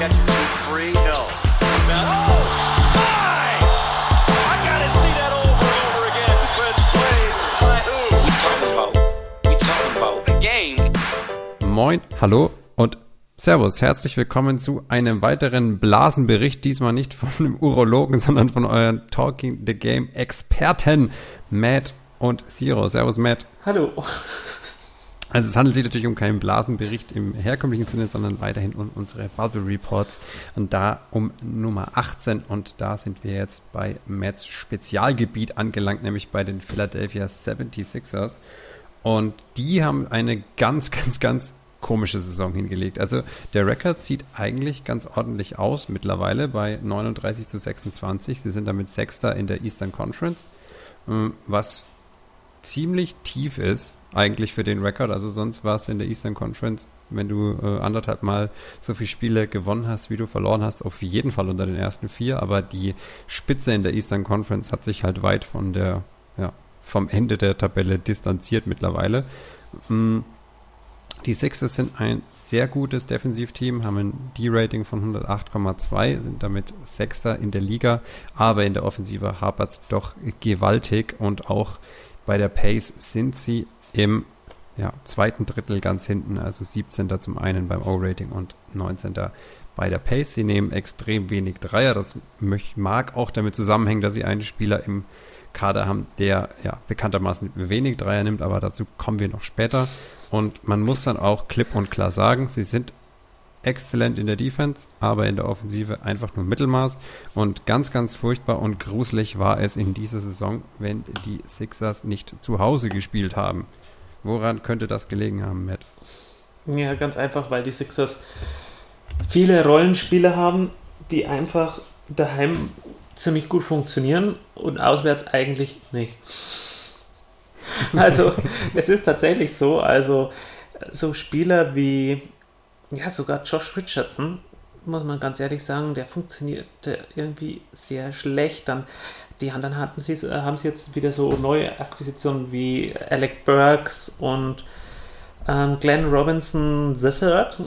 catches it free? No. Now, oh, my! I gotta see that over and over again. Defense played by who? We talking about, we talking about the game. Moin, hallo und Servus, herzlich willkommen zu einem weiteren Blasenbericht, diesmal nicht von einem Urologen, sondern von euren Talking the Game Experten Matt und Zero. Servus Matt. Hallo. Also es handelt sich natürlich um keinen Blasenbericht im herkömmlichen Sinne, sondern weiterhin um unsere Bubble Reports und da um Nummer 18 und da sind wir jetzt bei Matts Spezialgebiet angelangt, nämlich bei den Philadelphia 76ers und die haben eine ganz, ganz, ganz komische Saison hingelegt. Also der Rekord sieht eigentlich ganz ordentlich aus mittlerweile bei 39 zu 26. Sie sind damit Sechster in der Eastern Conference, ähm, was ziemlich tief ist eigentlich für den Rekord. Also sonst war es in der Eastern Conference, wenn du äh, anderthalb Mal so viele Spiele gewonnen hast, wie du verloren hast, auf jeden Fall unter den ersten vier. Aber die Spitze in der Eastern Conference hat sich halt weit von der, ja, vom Ende der Tabelle distanziert mittlerweile. Mm, die Sixers sind ein sehr gutes Defensivteam, haben ein D-Rating von 108,2, sind damit Sechster in der Liga, aber in der Offensive hapert es doch gewaltig und auch bei der Pace sind sie im ja, zweiten Drittel ganz hinten, also 17. zum einen beim O-Rating und 19. bei der Pace. Sie nehmen extrem wenig Dreier. Das mag auch damit zusammenhängen, dass sie einen Spieler im Kader haben, der ja bekanntermaßen wenig Dreier nimmt, aber dazu kommen wir noch später. Und man muss dann auch klipp und klar sagen, sie sind exzellent in der Defense, aber in der Offensive einfach nur Mittelmaß. Und ganz, ganz furchtbar und gruselig war es in dieser Saison, wenn die Sixers nicht zu Hause gespielt haben. Woran könnte das gelegen haben, Matt? Ja, ganz einfach, weil die Sixers viele Rollenspiele haben, die einfach daheim ziemlich gut funktionieren und auswärts eigentlich nicht. Also, es ist tatsächlich so, also so Spieler wie, ja, sogar Josh Richardson, muss man ganz ehrlich sagen, der funktionierte irgendwie sehr schlecht. Dann, die anderen hatten sie, haben sie jetzt wieder so neue Akquisitionen wie Alec Burks und ähm, Glenn Robinson Third.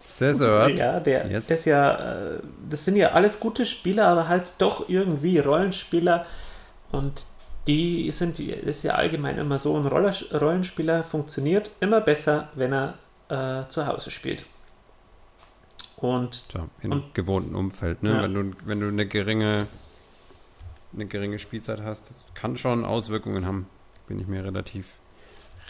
Third. Ja, der Yes. ist ja, äh, das sind ja alles gute Spieler, aber halt doch irgendwie Rollenspieler und die sind, ist ja allgemein immer so, ein Roller, Rollenspieler funktioniert immer besser, wenn er äh, zu Hause spielt. Und Tja, in Und- gewohnten Umfeld, ne? Ja. Wenn du, wenn du eine geringe, eine geringe Spielzeit hast, das kann schon Auswirkungen haben, bin ich mir relativ,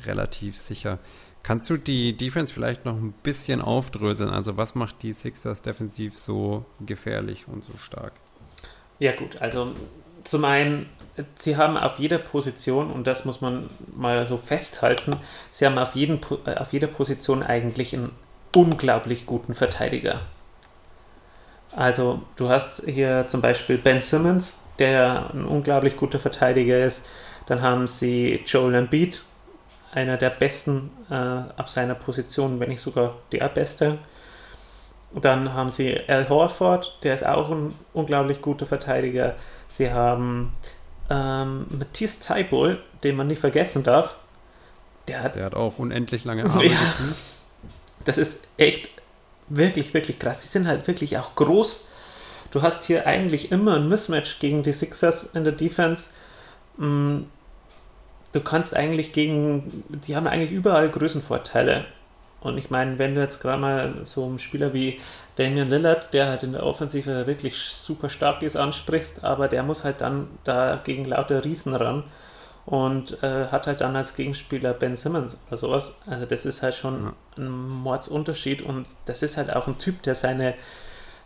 relativ sicher. Kannst du die Defense vielleicht noch ein bisschen aufdröseln? Also was macht die Sixers defensiv so gefährlich und so stark? Ja gut, also zum einen, sie haben auf jeder Position, und das muss man mal so festhalten, sie haben auf, jeden, äh, auf jeder Position eigentlich einen unglaublich guten Verteidiger. Also du hast hier zum Beispiel Ben Simmons, der ein unglaublich guter Verteidiger ist. Dann haben sie Joel Embiid, einer der besten äh, auf seiner Position, wenn nicht sogar der beste. Dann haben sie Al Horford, der ist auch ein unglaublich guter Verteidiger. Sie haben ähm, Matthias Taibol, den man nicht vergessen darf. Der hat, Der hat auch unendlich lange Arme. Ja. das ist echt wirklich, wirklich krass. Die sind halt wirklich auch groß. Du hast hier eigentlich immer ein Mismatch gegen die Sixers in der Defense. Mm, Du kannst eigentlich gegen, die haben eigentlich überall Größenvorteile. Und ich meine, wenn du jetzt gerade mal so einen Spieler wie Damian Lillard, der halt in der Offensive wirklich super stark ist, ansprichst, aber der muss halt dann da gegen lauter Riesen ran und äh, hat halt dann als Gegenspieler Ben Simmons oder sowas. Also das ist halt schon Ja. ein Mordsunterschied und das ist halt auch ein Typ, der seine,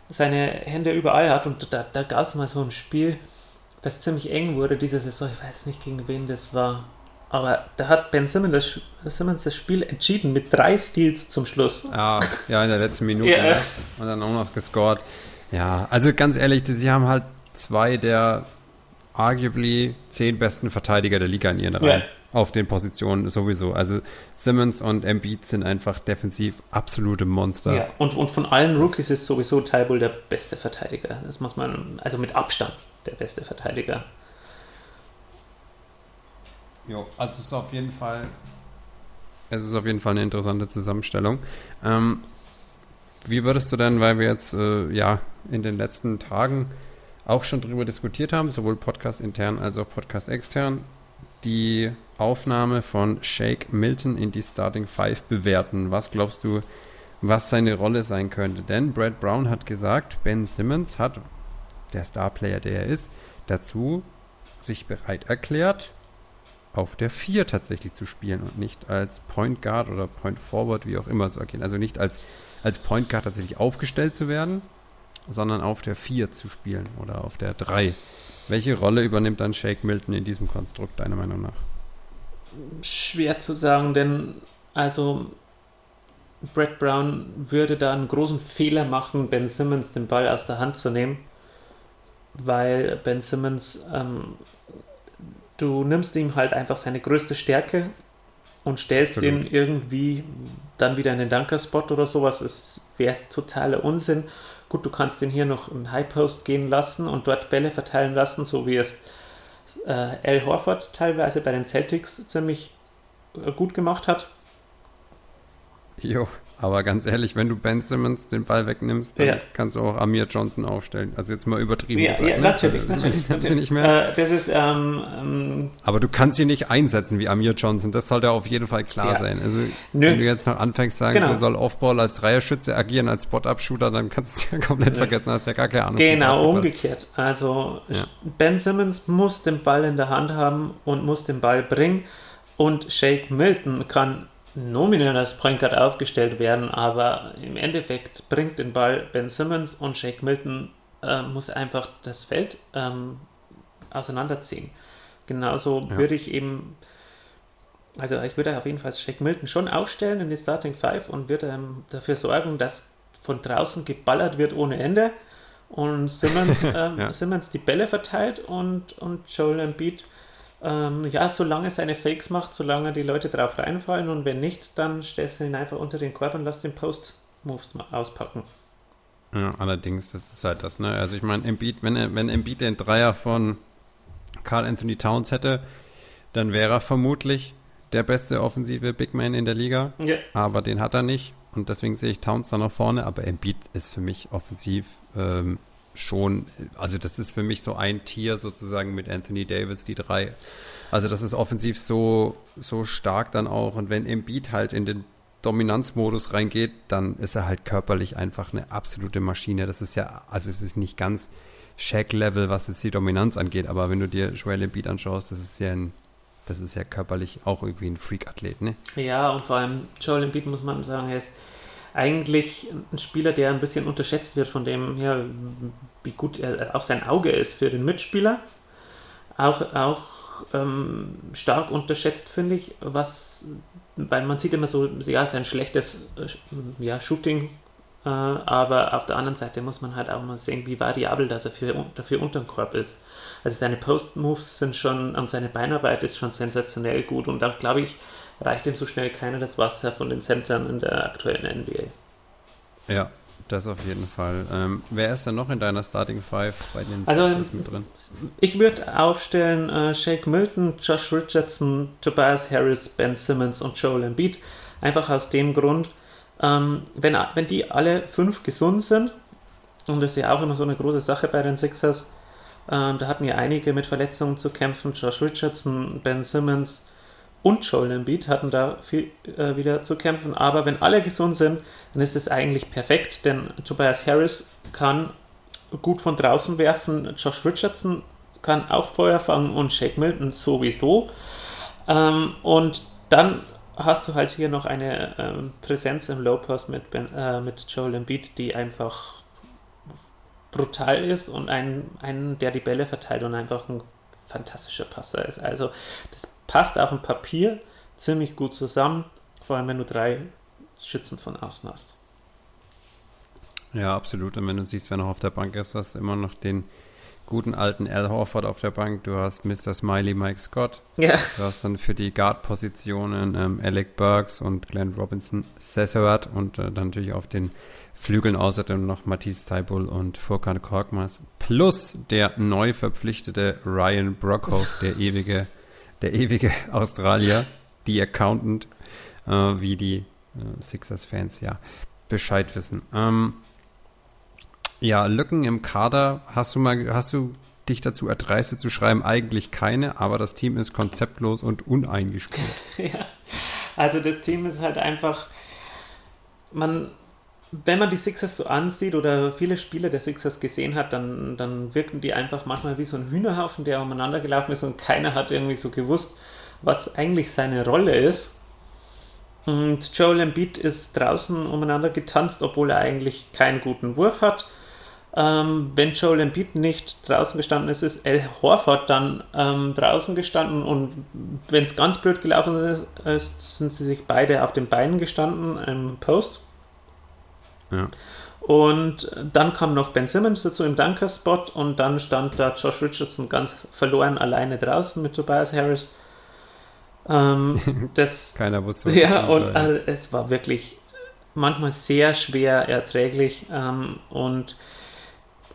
seine Hände überall hat und da, da gab es mal so ein Spiel, das ziemlich eng wurde diese Saison, ich weiß nicht gegen wen das war, aber da hat Ben Simmons das, Simmons das Spiel entschieden mit drei Steals zum Schluss. Ah, ja, in der letzten Minute. Ja. ne? Und dann auch noch gescored. Ja, also ganz ehrlich, die- sie haben halt zwei der arguably zehn besten Verteidiger der Liga in ihren Reihen. Ja. Auf den Positionen sowieso. Also Simmons und Embiid sind einfach defensiv absolute Monster. Ja, und, und von allen Rookies ist sowieso Tybull der beste Verteidiger. Das muss man, also mit Abstand der beste Verteidiger. Jo, also es ist auf jeden Fall. Es ist auf jeden Fall eine interessante Zusammenstellung. Ähm, wie würdest du denn, weil wir jetzt äh, ja in den letzten Tagen auch schon drüber diskutiert haben, sowohl Podcast intern als auch Podcast extern, die Aufnahme von Shake Milton in die Starting Five bewerten? Was glaubst du, was seine Rolle sein könnte? Denn Brad Brown hat gesagt, Ben Simmons hat, der Starplayer, der er ist, dazu sich bereit erklärt, auf der 4 tatsächlich zu spielen und nicht als Point Guard oder Point Forward, wie auch immer so agieren. Also nicht als, als Point Guard tatsächlich aufgestellt zu werden, sondern auf der 4 zu spielen oder auf der 3. Welche Rolle übernimmt dann Shake Milton in diesem Konstrukt, deiner Meinung nach? Schwer zu sagen, denn also Brad Brown würde da einen großen Fehler machen, Ben Simmons den Ball aus der Hand zu nehmen, weil Ben Simmons, ähm, du nimmst ihm halt einfach seine größte Stärke und stellst Absolut. ihn irgendwie dann wieder in den Dunker-Spot oder sowas. Es wäre totaler Unsinn. Gut, du kannst ihn hier noch im High Post gehen lassen und dort Bälle verteilen lassen, so wie es äh, Al Horford teilweise bei den Celtics ziemlich äh, gut gemacht hat. Jo, aber ganz ehrlich, wenn du Ben Simmons den Ball wegnimmst, dann Ja. kannst du auch Amir Johnson aufstellen. Also jetzt mal übertrieben Ja, gesagt. ja ne? natürlich, Also, natürlich. Du nicht mehr. Äh, das ist, ähm, ähm, Aber du kannst ihn nicht einsetzen wie Amir Johnson. Das sollte auf jeden Fall klar Ja. sein. Also, Nö. wenn du jetzt noch anfängst zu sagen, Genau. der soll Offball als Dreierschütze agieren, als Spot-Up-Shooter, dann kannst du es ja komplett vergessen. Hast ja gar keine Ahnung. Genau, umgekehrt. Also. Ben Simmons muss den Ball in der Hand haben und muss den Ball bringen. Und Shake Milton kann nominell als Point Guard aufgestellt werden, aber im Endeffekt bringt den Ball Ben Simmons und Shake Milton äh, muss einfach das Feld ähm, auseinanderziehen. Genauso Ja. würde ich eben, also ich würde auf jeden Fall Shake Milton schon aufstellen in die Starting Five und würde ähm, dafür sorgen, dass von draußen geballert wird ohne Ende und Simmons, ähm, Ja. Simmons die Bälle verteilt und, und Joel Embiid ähm, ja, solange seine Fakes macht, solange die Leute drauf reinfallen und wenn nicht, dann stellst du ihn einfach unter den Korb und lass den Post-Moves mal auspacken. Ja, allerdings, das ist halt das, ne? Also ich meine, Embiid, wenn er, wenn Embiid den Dreier von Carl Anthony Towns hätte, dann wäre er vermutlich der beste offensive Big Man in der Liga. Ja, aber den hat er nicht und deswegen sehe ich Towns da nach vorne, aber Embiid ist für mich offensiv ähm, schon, also das ist für mich so ein Tier sozusagen mit Anthony Davis, die drei. Also das ist offensiv so, so stark dann auch und wenn Embiid halt in den Dominanzmodus reingeht, dann ist er halt körperlich einfach eine absolute Maschine. Das ist ja, also es ist nicht ganz Shaq-Level, was jetzt die Dominanz angeht, aber wenn du dir Joel Embiid anschaust, das ist ja ein, das ist ja körperlich auch irgendwie ein Freak-Athlet, ne? ja, und vor allem Joel Embiid muss man sagen, er ist eigentlich ein Spieler, der ein bisschen unterschätzt wird von dem her, wie gut er auch sein Auge ist für den Mitspieler. Auch, auch ähm, stark unterschätzt, finde ich, was, weil man sieht immer so, ja, sein schlechtes äh, ja, Shooting, äh, aber auf der anderen Seite muss man halt auch mal sehen, wie variabel das er für, dafür unterm Korb ist. Also seine Post-Moves sind schon, und seine Beinarbeit ist schon sensationell gut und da glaube ich, reicht ihm so schnell keiner das Wasser von den Centern in der aktuellen NBA. Ja, das auf jeden Fall. Ähm, wer ist denn noch in deiner Starting Five bei den Also, Sixers mit drin? Ich würde aufstellen äh, Shake Milton, Josh Richardson, Tobias Harris, Ben Simmons und Joel Embiid. Einfach aus dem Grund, ähm, wenn, wenn die alle fünf gesund sind, und das ist ja auch immer so eine große Sache bei den Sixers, ähm, da hatten ja einige mit Verletzungen zu kämpfen. Josh Richardson, Ben Simmons und Joel Embiid hatten da viel äh, wieder zu kämpfen. Aber wenn alle gesund sind, dann ist das eigentlich perfekt, denn Tobias Harris kann gut von draußen werfen. Josh Richardson kann auch Feuer fangen und Shake Milton sowieso. Ähm, und dann hast du halt hier noch eine ähm, Präsenz im Low Post mit, ben, äh, mit Joel Embiid, die einfach brutal ist und ein, ein, der die Bälle verteilt und einfach ein fantastischer Passer ist. Also das passt auf dem Papier ziemlich gut zusammen, vor allem wenn du drei Schützen von außen hast. Ja, absolut. Und wenn du siehst, wer noch auf der Bank ist, hast du immer noch den guten alten Al Horford auf der Bank. Du hast Mr. Smiley Mike Scott. Ja, Du hast dann für die Guard-Positionen ähm, Alec Burks und Glenn Robinson Sessorat und äh, dann natürlich auf den Flügeln außerdem noch Matisse Taibull und Furkan Korkmaz plus der neu verpflichtete Ryan Brockhoff, der ewige, der ewige Australier, die Accountant, äh, wie die äh, Sixers-Fans ja Bescheid wissen. Ähm, ja, Lücken im Kader hast du mal, hast du dich dazu erdreistet zu schreiben, eigentlich keine, aber das Team ist konzeptlos und uneingespielt. ja, also das Team ist halt einfach, man, wenn man die Sixers so ansieht oder viele Spiele der Sixers gesehen hat, dann, dann wirken die einfach manchmal wie so ein Hühnerhaufen, der umeinander gelaufen ist und keiner hat irgendwie so gewusst, was eigentlich seine Rolle ist. Und Joel Embiid ist draußen umeinander getanzt, obwohl er eigentlich keinen guten Wurf hat. Ähm, wenn Joel Embiid nicht draußen gestanden ist, ist El Horford dann ähm, draußen gestanden und wenn es ganz blöd gelaufen ist, ist, sind sie sich beide auf den Beinen gestanden im Post. Ja. Und dann kam noch Ben Simmons dazu im Dunker-Spot und dann stand da Josh Richardson ganz verloren alleine draußen mit Tobias Harris. Ähm, das, Keiner wusste, was Ja, und also, es war wirklich manchmal sehr schwer erträglich. Ähm, und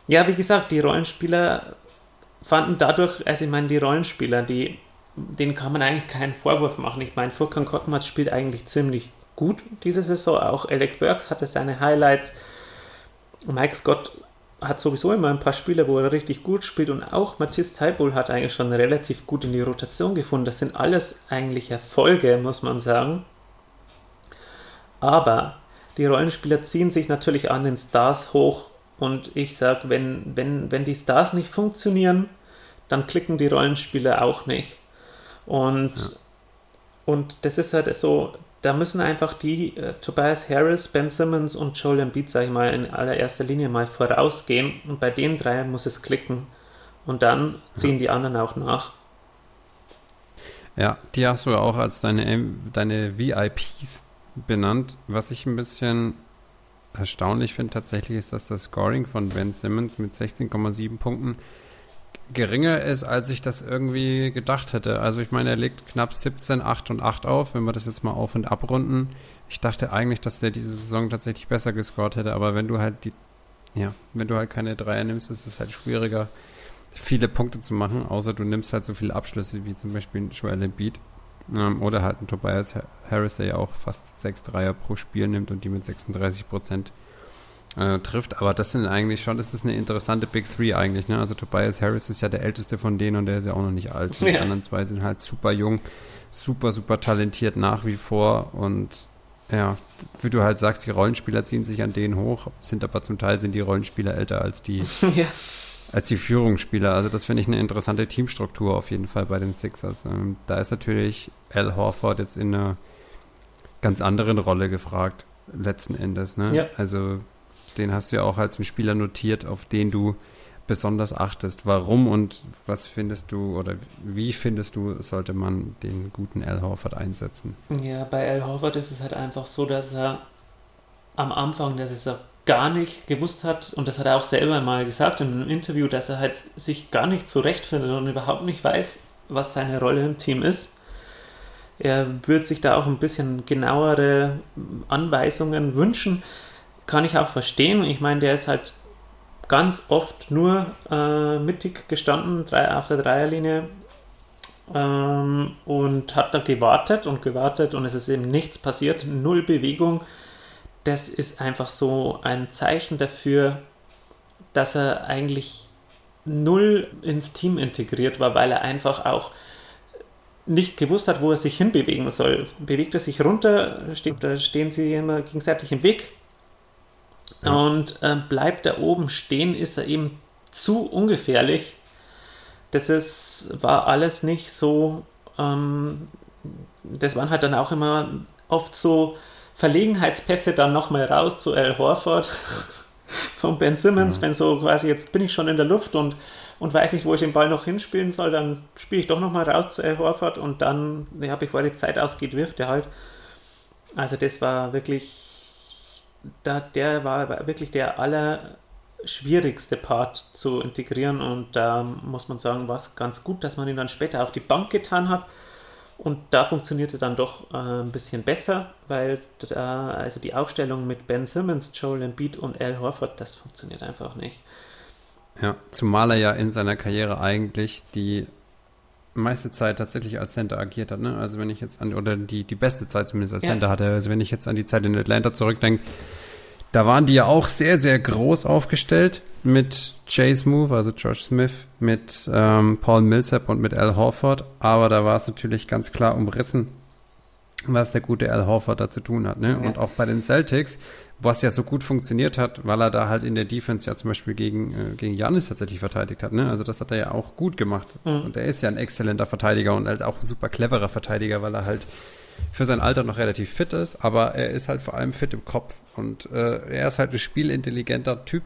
ja, wie gesagt, die Rollenspieler fanden dadurch, also ich meine, die Rollenspieler, die, denen kann man eigentlich keinen Vorwurf machen. Ich meine, Furkan Korkmaz spielt eigentlich ziemlich gut diese Saison. Auch Alec Burks hatte seine Highlights. Mike Scott hat sowieso immer ein paar Spiele, wo er richtig gut spielt und auch Matthias Taibull hat eigentlich schon relativ gut in die Rotation gefunden. Das sind alles eigentlich Erfolge, muss man sagen. Aber die Rollenspieler ziehen sich natürlich an den Stars hoch und ich sage, wenn, wenn, wenn die Stars nicht funktionieren, dann klicken die Rollenspieler auch nicht. Und, Ja. und das ist halt so, da müssen einfach die äh, Tobias Harris, Ben Simmons und Joel Embiid, sag ich mal, in allererster Linie mal vorausgehen und bei den drei muss es klicken und dann ziehen die anderen auch nach. Ja, die hast du auch als deine, deine VIPs benannt. Was ich ein bisschen erstaunlich finde tatsächlich ist, dass das Scoring von Ben Simmons mit 16,7 Punkten geringer ist, als ich das irgendwie gedacht hätte. Also ich meine, er legt knapp 17, 8 und 8 auf, wenn wir das jetzt mal auf und abrunden. Ich dachte eigentlich, dass der diese Saison tatsächlich besser gescored hätte, aber wenn du halt die, ja, wenn du halt keine Dreier nimmst, ist es halt schwieriger, viele Punkte zu machen, außer du nimmst halt so viele Abschlüsse wie zum Beispiel Joel Embiid ähm, oder halt ein Tobias Ha- Harris, der ja auch fast sechs Dreier pro Spiel nimmt und die mit 36 Prozent äh, trifft. Aber das sind eigentlich schon, das ist eine interessante Big Three eigentlich. Ne? Also Tobias Harris ist ja der älteste von denen und der ist ja auch noch nicht alt. Und Die Ja. anderen zwei sind halt super jung, super, super talentiert nach wie vor und ja, wie du halt sagst, die Rollenspieler ziehen sich an denen hoch, sind aber zum Teil sind die Rollenspieler älter als die ja. als die Führungsspieler. Also das finde ich eine interessante Teamstruktur auf jeden Fall bei den Sixers. Ähm, da ist natürlich Al Horford jetzt in einer ganz anderen Rolle gefragt, letzten Endes. Ne? Ja. Also den hast du ja auch als einen Spieler notiert, auf den du besonders achtest. Warum und was findest du oder wie findest du, sollte man den guten Al Horford einsetzen? Ja, bei Al Horford ist es halt einfach so, dass er am Anfang der Saison gar nicht gewusst hat, und das hat er auch selber mal gesagt in einem Interview, dass er halt sich gar nicht zurechtfindet und überhaupt nicht weiß, was seine Rolle im Team ist. Er würde sich da auch ein bisschen genauere Anweisungen wünschen. Kann ich auch verstehen. Ich meine, der ist halt ganz oft nur äh, mittig gestanden, drei, auf der Dreierlinie ähm, und hat da gewartet und gewartet und es ist eben nichts passiert, null Bewegung. Das ist einfach so ein Zeichen dafür, dass er eigentlich null ins Team integriert war, weil er einfach auch nicht gewusst hat, wo er sich hinbewegen soll. Bewegt er sich runter, steht, da stehen sie immer gegenseitig im Weg. Ja. Und äh, bleibt er oben stehen, ist er eben zu ungefährlich. Das ist, war alles nicht so. Ähm, das waren halt dann auch immer oft so Verlegenheitspässe dann nochmal raus zu Al Horford von Ben Simmons, Ja. wenn so quasi jetzt bin ich schon in der Luft und, und weiß nicht, wo ich den Ball noch hinspielen soll, dann spiele ich doch nochmal raus zu Al Horford und dann, ja, bevor die Zeit ausgeht, wirft er halt. Also das war wirklich, da, der war wirklich der allerschwierigste Part zu integrieren und da muss man sagen, war es ganz gut, dass man ihn dann später auf die Bank getan hat. Und da funktionierte dann doch äh, ein bisschen besser, weil da, also die Aufstellung mit Ben Simmons, Joel Embiid und Al Horford, das funktioniert einfach nicht. Ja, zumal er ja in seiner Karriere eigentlich die meiste Zeit tatsächlich als Center agiert hat. Ne? Also wenn ich jetzt an, oder die, die beste Zeit zumindest als Ja. Center hatte, also wenn ich jetzt an die Zeit in Atlanta zurückdenke, Da waren die ja auch sehr, sehr groß aufgestellt mit Chase Move, also Josh Smith, mit ähm, Paul Millsap und mit Al Horford. Aber da war es natürlich ganz klar umrissen, was der gute Al Horford da zu tun hat. Ne? Ja. Und auch bei den Celtics, was ja so gut funktioniert hat, weil er da halt in der Defense ja zum Beispiel gegen, äh, gegen Janis tatsächlich verteidigt hat. Ne? Also das hat er ja auch gut gemacht. Mhm. Und er ist ja ein exzellenter Verteidiger und halt auch ein super cleverer Verteidiger, weil er halt für sein Alter noch relativ fit ist, aber er ist halt vor allem fit im Kopf und äh, er ist halt ein spielintelligenter Typ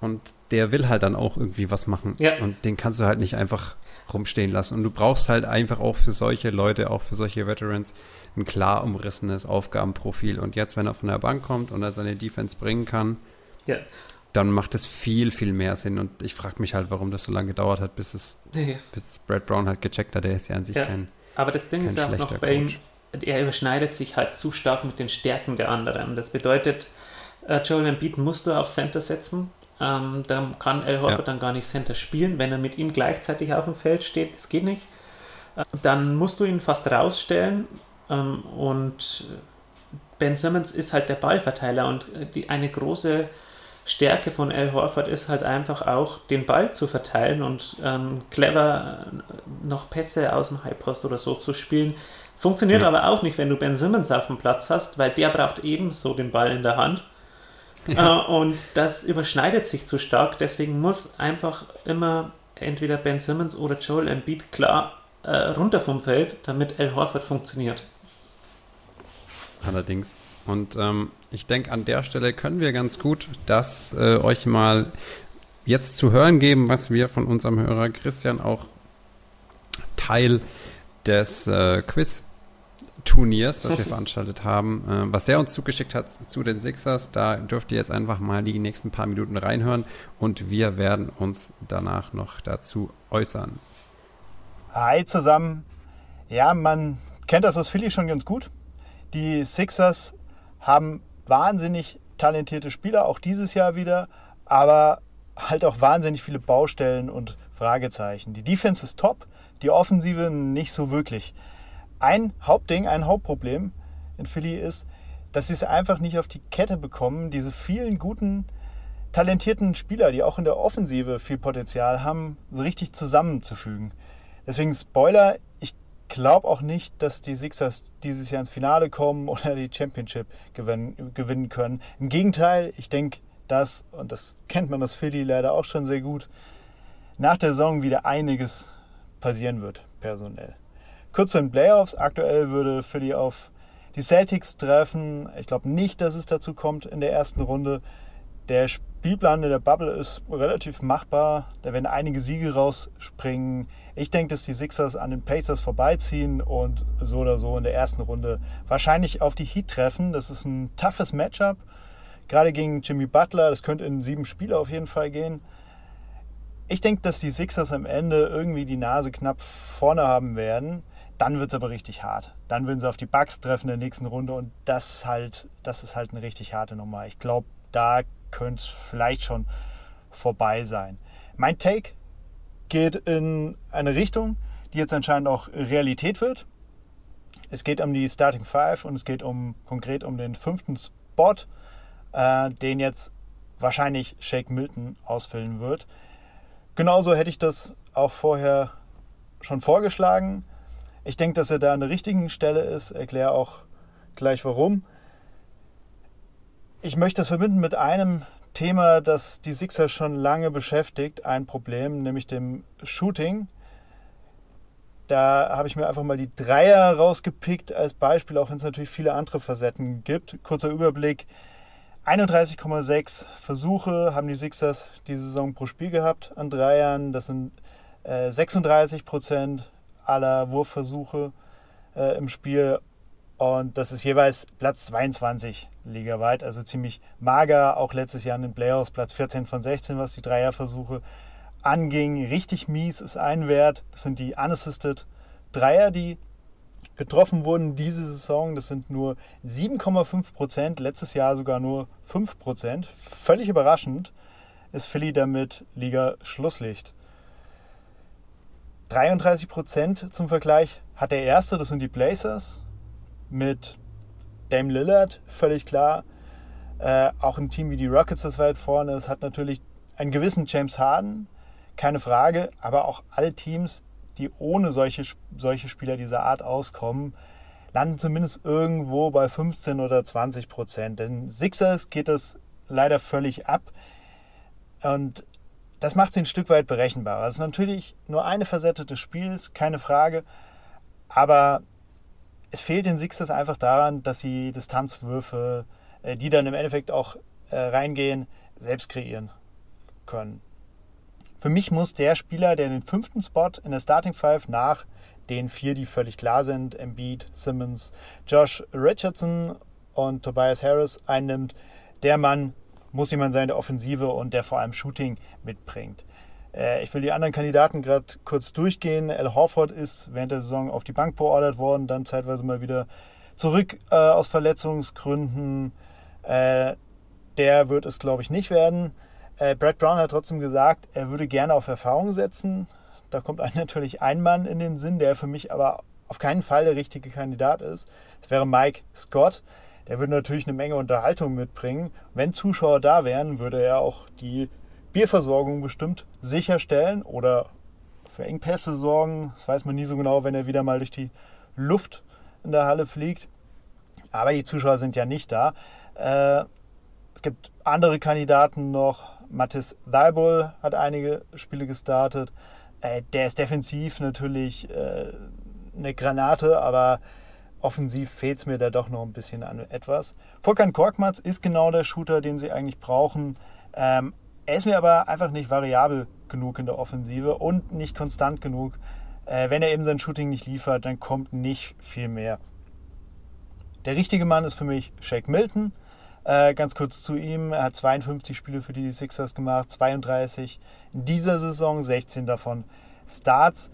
und der will halt dann auch irgendwie was machen ja. und den kannst du halt nicht einfach rumstehen lassen und du brauchst halt einfach auch für solche Leute, auch für solche Veterans ein klar umrissenes Aufgabenprofil und jetzt, wenn er von der Bank kommt und er seine Defense bringen kann, ja. dann macht es viel, viel mehr Sinn und ich frage mich halt, warum das so lange gedauert hat, bis es, ja. bis Brad Brown halt gecheckt hat, der ist ja an sich kein aber das Ding ist auch noch bei ihm, er überschneidet sich halt zu stark mit den Stärken der anderen. Das bedeutet, äh, Joel Embiid musst du auf Center setzen. Ähm, da kann El Horford ja. dann gar nicht Center spielen, wenn er mit ihm gleichzeitig auf dem Feld steht. Das geht nicht. Äh, dann musst du ihn fast rausstellen. Ähm, und Ben Simmons ist halt der Ballverteiler und äh, die, eine große Stärke von Al Horford ist halt einfach auch, den Ball zu verteilen und ähm, clever äh, noch Pässe aus dem Highpost oder so zu spielen, Funktioniert ja. aber auch nicht, wenn du Ben Simmons auf dem Platz hast, weil der braucht ebenso den Ball in der Hand. Ja. Äh, und das überschneidet sich zu stark. Deswegen muss einfach immer entweder Ben Simmons oder Joel Embiid klar äh, runter vom Feld, damit El Horford funktioniert. Allerdings. Und ähm, ich denke, an der Stelle können wir ganz gut das äh, euch mal jetzt zu hören geben, was wir von unserem Hörer Christian auch Teil des äh, Quiz Turniers, das wir veranstaltet haben, äh, was der uns zugeschickt hat zu den Sixers. Da dürft ihr jetzt einfach mal die nächsten paar Minuten reinhören und wir werden uns danach noch dazu äußern. Hi zusammen. Ja, man kennt das aus Philly schon ganz gut. Die Sixers haben wahnsinnig talentierte Spieler, auch dieses Jahr wieder, aber halt auch wahnsinnig viele Baustellen und Fragezeichen. Die Defense ist top, die Offensive nicht so wirklich ein Hauptding, ein Hauptproblem in Philly ist, dass sie es einfach nicht auf die Kette bekommen, diese vielen guten, talentierten Spieler, die auch in der Offensive viel Potenzial haben, so richtig zusammenzufügen. Deswegen Spoiler, ich glaube auch nicht, dass die Sixers dieses Jahr ins Finale kommen oder die Championship gewinnen, gewinnen können. Im Gegenteil, ich denke, dass, und das kennt man aus Philly leider auch schon sehr gut, nach der Saison wieder einiges passieren wird, personell kurz zu den Playoffs. Aktuell würde Philly auf die Celtics treffen. Ich glaube nicht, dass es dazu kommt in der ersten Runde. Der Spielplan in der Bubble ist relativ machbar. Da werden einige Siege rausspringen. Ich denke, dass die Sixers an den Pacers vorbeiziehen und so oder so in der ersten Runde wahrscheinlich auf die Heat treffen. Das ist ein toughes Matchup. Gerade gegen Jimmy Butler. Das könnte in sieben Spiele auf jeden Fall gehen. Ich denke, dass die Sixers am Ende irgendwie die Nase knapp vorne haben werden. Dann wird es aber richtig hart. Dann würden sie auf die Bugs treffen in der nächsten Runde und das halt, das ist halt eine richtig harte Nummer. Ich glaube, da könnte es vielleicht schon vorbei sein. Mein Take geht in eine Richtung, die jetzt anscheinend auch Realität wird. Es geht um die Starting Five und es geht um konkret um den fünften Spot, äh, den jetzt wahrscheinlich Shake Milton ausfüllen wird. Genauso hätte ich das auch vorher schon vorgeschlagen. Ich denke, dass er da an der richtigen Stelle ist. Erkläre auch gleich warum. Ich möchte das verbinden mit einem Thema, das die Sixer schon lange beschäftigt, ein Problem, nämlich dem Shooting. Da habe ich mir einfach mal die Dreier rausgepickt als Beispiel, auch wenn es natürlich viele andere Facetten gibt. Kurzer Überblick. 31,6 Versuche haben die Sixers diese Saison pro Spiel gehabt an Dreiern. Das sind äh, 36 Prozent aller Wurfversuche äh, im Spiel. Und das ist jeweils Platz 22 ligaweit, also ziemlich mager. Auch letztes Jahr in den Playoffs Platz 14 von 16, was die Dreierversuche anging. Richtig mies ist ein Wert. Das sind die unassisted Dreier, die getroffen wurden diese Saison. Das sind nur 7,5 Prozent. Letztes Jahr sogar nur 5 Prozent. Völlig überraschend ist Philly damit Liga-Schlusslicht. 33 Prozent zum Vergleich hat der erste, das sind die Blazers, mit Dame Lillard, völlig klar. Äh, auch ein Team wie die Rockets, das weit vorne ist, hat natürlich einen gewissen James Harden, keine Frage, aber auch alle Teams, die ohne solche, solche Spieler dieser Art auskommen, landen zumindest irgendwo bei 15 oder 20 Prozent. Denn Sixers geht das leider völlig ab. Und das macht sie ein Stück weit berechenbarer. Es ist natürlich nur eine Facette des Spiels, keine Frage. Aber es fehlt den Sixers einfach daran, dass sie Distanzwürfe, äh, die dann im Endeffekt auch äh, reingehen, selbst kreieren können. Für mich muss der Spieler, der den fünften Spot in der Starting Five nach den vier, die völlig klar sind, Embiid, Simmons, Josh Richardson und Tobias Harris einnimmt, der Mann muss jemand sein, der Offensive und der vor allem Shooting mitbringt. Äh, ich will die anderen Kandidaten gerade kurz durchgehen. Al Horford ist während der Saison auf die Bank beordert worden, dann zeitweise mal wieder zurück äh, aus Verletzungsgründen. Äh, der wird es, glaube ich, nicht werden. Äh, Brad Brown hat trotzdem gesagt, er würde gerne auf Erfahrung setzen. Da kommt einem natürlich ein Mann in den Sinn, der für mich aber auf keinen Fall der richtige Kandidat ist. Das wäre Mike Scott. Der würde natürlich eine Menge Unterhaltung mitbringen. Wenn Zuschauer da wären, würde er auch die Bierversorgung bestimmt sicherstellen oder für Engpässe sorgen. Das weiß man nie so genau, wenn er wieder mal durch die Luft in der Halle fliegt. Aber die Zuschauer sind ja nicht da. Äh, es gibt andere Kandidaten noch. Mathis Weibel hat einige Spiele gestartet. Äh, der ist defensiv natürlich äh, eine Granate, aber offensiv fehlt es mir da doch noch ein bisschen an etwas. Volkan Korkmaz ist genau der Shooter, den sie eigentlich brauchen. Ähm, er ist mir aber einfach nicht variabel genug in der Offensive und nicht konstant genug. Äh, wenn er eben sein Shooting nicht liefert, dann kommt nicht viel mehr. Der richtige Mann ist für mich Shake Milton. Äh, ganz kurz zu ihm. Er hat 52 Spiele für die Sixers gemacht, 32 in dieser Saison, 16 davon Starts.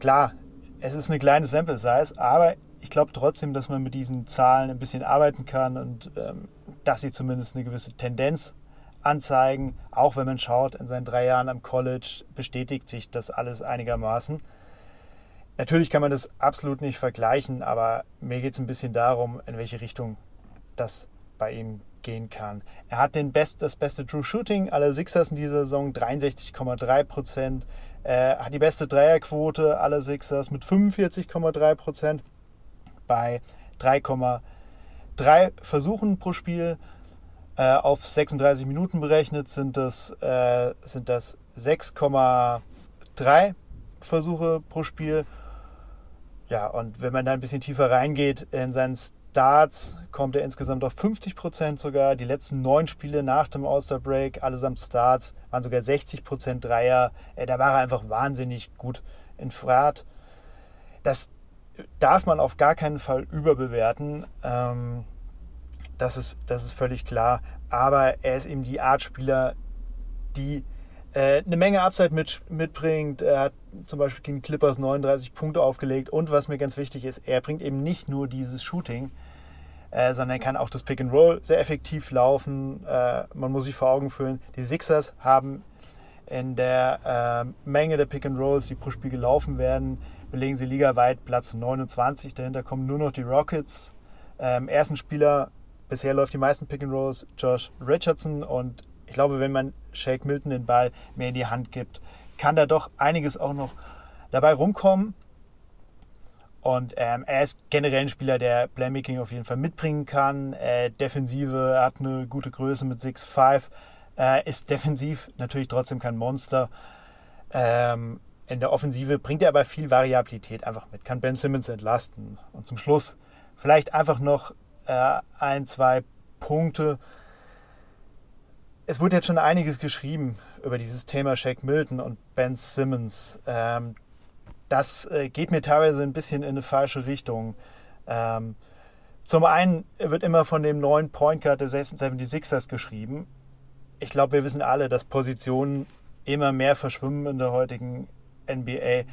Klar, es ist eine kleine Sample Size, aber ich glaube trotzdem, dass man mit diesen Zahlen ein bisschen arbeiten kann und ähm, dass sie zumindest eine gewisse Tendenz anzeigen. Auch wenn man schaut, in seinen drei Jahren am College bestätigt sich das alles einigermaßen. Natürlich kann man das absolut nicht vergleichen, aber mir geht es ein bisschen darum, in welche Richtung das bei ihm gehen kann. Er hat den Best, das beste True Shooting aller Sixers in dieser Saison, 63,3 Prozent. Er hat die beste Dreierquote aller Sixers mit 45,3 Prozent bei 3,3 Versuchen pro Spiel. Äh, auf 36 Minuten berechnet sind das, äh, das 6,3 Versuche pro Spiel. Ja, und wenn man da ein bisschen tiefer reingeht in seinen Starts, kommt er insgesamt auf 50 Prozent sogar. Die letzten neun Spiele nach dem All-Star-Break, allesamt Starts, waren sogar 60 Prozent Dreier. Äh, da war er einfach wahnsinnig gut in Fahrt. Das darf man auf gar keinen Fall überbewerten. Ähm, das, ist, das ist völlig klar. Aber er ist eben die Art Spieler, die äh, eine Menge Upside mit, mitbringt. Er hat zum Beispiel gegen Clippers 39 Punkte aufgelegt. Und was mir ganz wichtig ist, er bringt eben nicht nur dieses Shooting, äh, sondern er kann auch das Pick and Roll sehr effektiv laufen. Äh, man muss sich vor Augen führen, die Sixers haben in der äh, Menge der Pick and Rolls, die pro Spiel gelaufen werden, belegen sie ligaweit Platz 29. Dahinter kommen nur noch die Rockets. Ähm, ersten Spieler, bisher läuft die meisten Pick and Rolls, Josh Richardson. Und ich glaube, wenn man Shake Milton den Ball mehr in die Hand gibt, kann da doch einiges auch noch dabei rumkommen. Und ähm, er ist generell ein Spieler, der Playmaking auf jeden Fall mitbringen kann. Äh, Defensive, er hat eine gute Größe mit 6'5. Äh, ist defensiv natürlich trotzdem kein Monster. Ähm, in der Offensive bringt er aber viel Variabilität einfach mit, kann Ben Simmons entlasten. Und zum Schluss vielleicht einfach noch äh, ein, zwei Punkte. Es wurde jetzt schon einiges geschrieben über dieses Thema Shaq Milton und Ben Simmons. Ähm, das äh, geht mir teilweise ein bisschen in eine falsche Richtung. Ähm, zum einen wird immer von dem neuen Point Guard der 76ers geschrieben. Ich glaube, wir wissen alle, dass Positionen immer mehr verschwimmen in der heutigen NBA.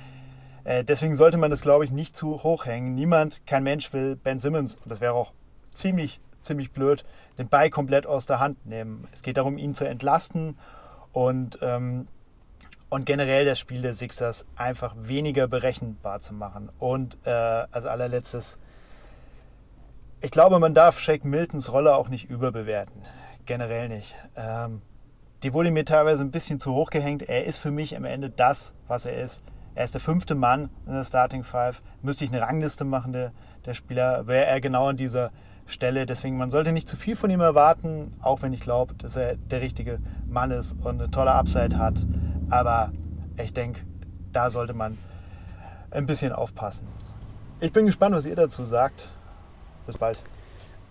Äh, deswegen sollte man das, glaube ich, nicht zu hoch hängen. Niemand, kein Mensch will Ben Simmons, und das wäre auch ziemlich, ziemlich blöd, den Ball komplett aus der Hand nehmen. Es geht darum, ihn zu entlasten und, ähm, und generell das Spiel der Sixers einfach weniger berechenbar zu machen. Und äh, als allerletztes, ich glaube, man darf Shake Miltons Rolle auch nicht überbewerten. Generell nicht. Ähm, die wurde mir teilweise ein bisschen zu hoch gehängt. Er ist für mich am Ende das, was er ist. Er ist der fünfte Mann in der Starting Five. Müsste ich eine Rangliste machen, der, der Spieler, wäre er genau an dieser Stelle. Deswegen, man sollte nicht zu viel von ihm erwarten, auch wenn ich glaube, dass er der richtige Mann ist und eine tolle Upside hat. Aber ich denke, da sollte man ein bisschen aufpassen. Ich bin gespannt, was ihr dazu sagt. Bis bald.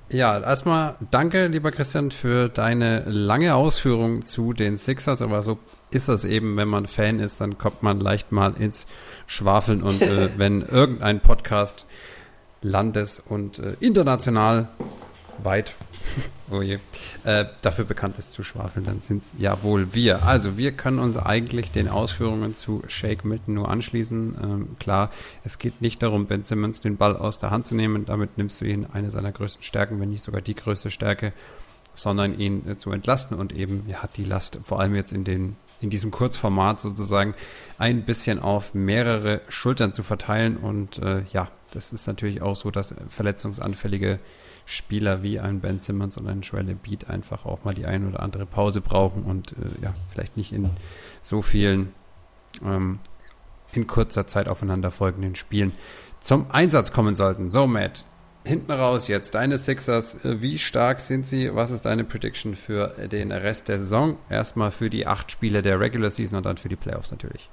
Ja, erstmal danke, lieber Christian, für deine lange Ausführung zu den Sixers. Aber so ist das eben, wenn man Fan ist, dann kommt man leicht mal ins Schwafeln. Und äh, wenn irgendein Podcast landes- und äh, international weit oh je, äh, dafür bekannt ist zu schwafeln, dann sind es ja wohl wir. Also wir können uns eigentlich den Ausführungen zu Shake Milton nur anschließen. Ähm, klar, es geht nicht darum, Ben Simmons den Ball aus der Hand zu nehmen. Damit nimmst du ihn eine seiner größten Stärken, wenn nicht sogar die größte Stärke, sondern ihn äh, zu entlasten und eben ja, die Last vor allem jetzt in den in diesem Kurzformat sozusagen ein bisschen auf mehrere Schultern zu verteilen. Und äh, ja, das ist natürlich auch so, dass verletzungsanfällige Spieler wie ein Ben Simmons und ein Joel Embiid einfach auch mal die ein oder andere Pause brauchen und äh, ja, vielleicht nicht in so vielen ähm, in kurzer Zeit aufeinanderfolgenden Spielen zum Einsatz kommen sollten. So, Matt, hinten raus jetzt, deine Sixers, äh, wie stark sind sie? Was ist deine Prediction für den Rest der Saison? Erstmal für die acht Spiele der Regular Season und dann für die Playoffs natürlich.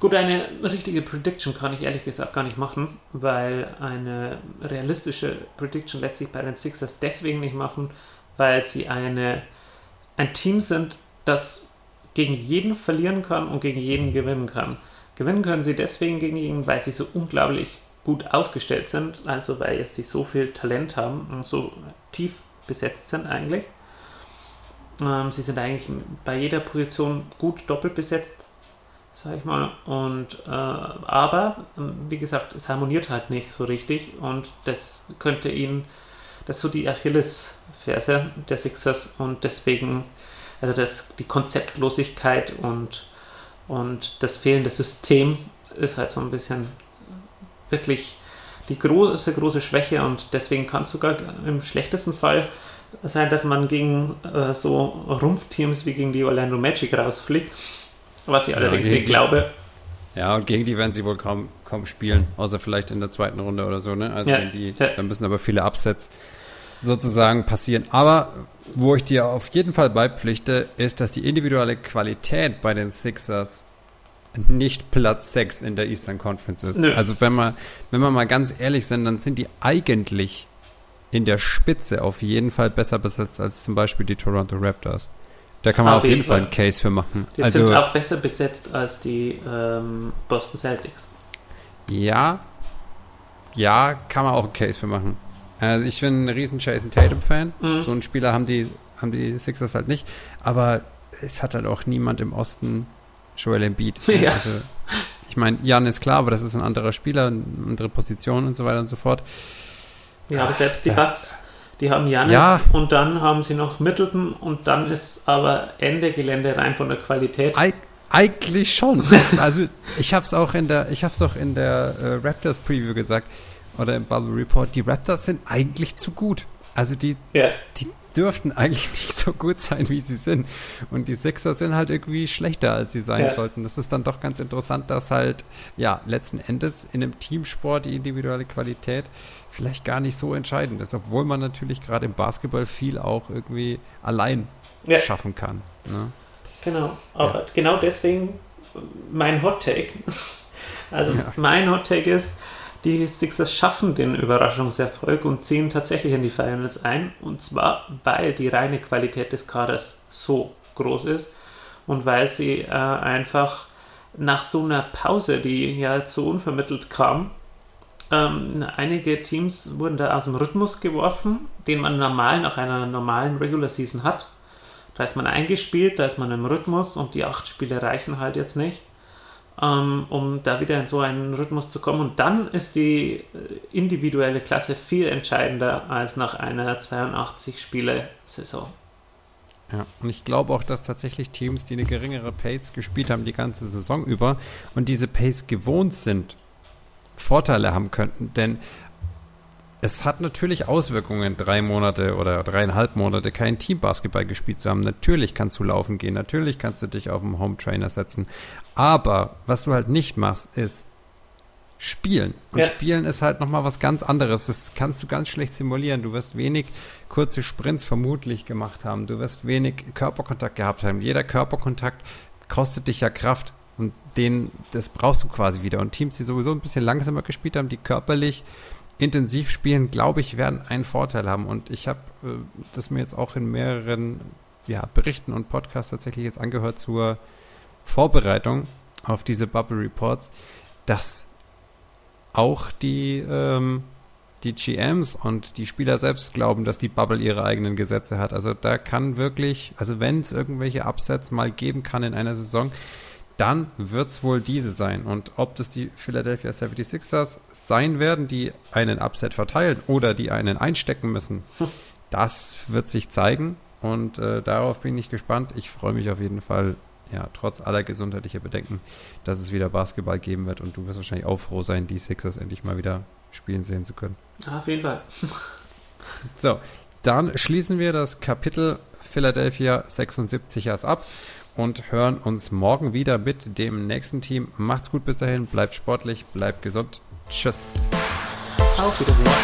Gut, eine richtige Prediction kann ich ehrlich gesagt gar nicht machen, weil eine realistische Prediction lässt sich bei den Sixers deswegen nicht machen, weil sie eine, ein Team sind, das gegen jeden verlieren kann und gegen jeden gewinnen kann. Gewinnen können sie deswegen gegen ihn, weil sie so unglaublich gut aufgestellt sind, also weil sie so viel Talent haben und so tief besetzt sind eigentlich. Ähm, sie sind eigentlich bei jeder Position gut doppelt besetzt sag ich mal. Und äh, aber, wie gesagt, es harmoniert halt nicht so richtig. Und das könnte ihn, das ist so die Achillesferse der Sixers. Und deswegen, also das, die Konzeptlosigkeit und, und das fehlende System ist halt so ein bisschen wirklich die große, große Schwäche. Und deswegen kann es sogar im schlechtesten Fall sein, dass man gegen äh, so Rumpfteams wie gegen die Orlando Magic rausfliegt was ich allerdings ja, nicht glaube. Ja, und gegen die werden sie wohl kaum, kaum spielen, außer vielleicht in der zweiten Runde oder so. Ne? Also ja, die, ja. da müssen aber viele Upsets sozusagen passieren. Aber wo ich dir auf jeden Fall beipflichte, ist, dass die individuelle Qualität bei den Sixers nicht Platz 6 in der Eastern Conference ist. Nö. Also wenn wir, wenn wir mal ganz ehrlich sind, dann sind die eigentlich in der Spitze auf jeden Fall besser besetzt als zum Beispiel die Toronto Raptors. Da kann man auf, auf jeden Fall einen Case für machen. Die also, sind auch besser besetzt als die ähm, Boston Celtics. Ja, ja, kann man auch einen Case für machen. Also ich bin ein riesen Jason Tatum-Fan. Mhm. So einen Spieler haben die, haben die Sixers halt nicht. Aber es hat halt auch niemand im Osten Joel Embiid. Ja. Also, ich meine, Jan ist klar, aber das ist ein anderer Spieler, eine andere Position und so weiter und so fort. Ja, aber selbst die Bucks die haben Janis ja. und dann haben sie noch Middleton und dann ist aber Ende Gelände rein von der Qualität. Eig eigentlich schon. also ich habe es auch in der, ich habe es auch in der äh, Raptors Preview gesagt oder im Bubble Report. Die Raptors sind eigentlich zu gut. Also die, ja. die dürften eigentlich nicht so gut sein, wie sie sind. Und die Sixers sind halt irgendwie schlechter, als sie sein ja. sollten. Das ist dann doch ganz interessant, dass halt, ja, letzten Endes in einem Teamsport die individuelle Qualität vielleicht gar nicht so entscheidend ist, obwohl man natürlich gerade im Basketball viel auch irgendwie allein ja. schaffen kann. Ne? Genau, aber ja. genau deswegen mein Hot Take. Also mein Hot Take ist, die Sixers schaffen den Überraschungserfolg und ziehen tatsächlich in die Finals ein. Und zwar, weil die reine Qualität des Kaders so groß ist und weil sie äh, einfach nach so einer Pause, die ja so unvermittelt kam, ähm, einige Teams wurden da aus dem Rhythmus geworfen, den man normal nach einer normalen Regular Season hat. Da ist man eingespielt, da ist man im Rhythmus und die acht Spiele reichen halt jetzt nicht ähm, um da wieder in so einen Rhythmus zu kommen. Und dann ist die äh, individuelle Klasse viel entscheidender als nach einer 82-Spiele-Saison. Ja, und ich glaube auch, dass tatsächlich Teams, die eine geringere Pace gespielt haben die ganze Saison über und diese Pace gewohnt sind, Vorteile haben könnten. Denn es hat natürlich Auswirkungen, drei Monate oder dreieinhalb Monate kein Teambasketball gespielt zu haben. Natürlich kannst du laufen gehen, natürlich kannst du dich auf einen Home Trainer setzen. Aber was du halt nicht machst, ist spielen. Und Ja. spielen ist halt nochmal was ganz anderes. Das kannst du ganz schlecht simulieren. Du wirst wenig kurze Sprints vermutlich gemacht haben. Du wirst wenig Körperkontakt gehabt haben. Jeder Körperkontakt kostet dich ja Kraft. Und den, das brauchst du quasi wieder. Und Teams, die sowieso ein bisschen langsamer gespielt haben, die körperlich intensiv spielen, glaube ich, werden einen Vorteil haben. Und ich habe äh, das mir jetzt auch in mehreren ja, Berichten und Podcasts tatsächlich jetzt angehört zur Vorbereitung auf diese Bubble Reports, dass auch die, ähm, die GMs und die Spieler selbst glauben, dass die Bubble ihre eigenen Gesetze hat. Also da kann wirklich, also wenn es irgendwelche Upsets mal geben kann in einer Saison, dann wird es wohl diese sein. Und ob das die Philadelphia 76ers sein werden, die einen Upset verteilen oder die einen einstecken müssen, das wird sich zeigen. Und äh, darauf bin ich gespannt. Ich freue mich auf jeden Fall, ja, trotz aller gesundheitlicher Bedenken, dass es wieder Basketball geben wird. Und du wirst wahrscheinlich auch froh sein, die Sixers endlich mal wieder spielen sehen zu können. Ah, auf jeden Fall. So, dann schließen wir das Kapitel Philadelphia 76ers ab und hören uns morgen wieder mit dem nächsten Team. Macht's gut bis dahin, bleibt sportlich, bleibt gesund. Tschüss. Auf Wiedersehen.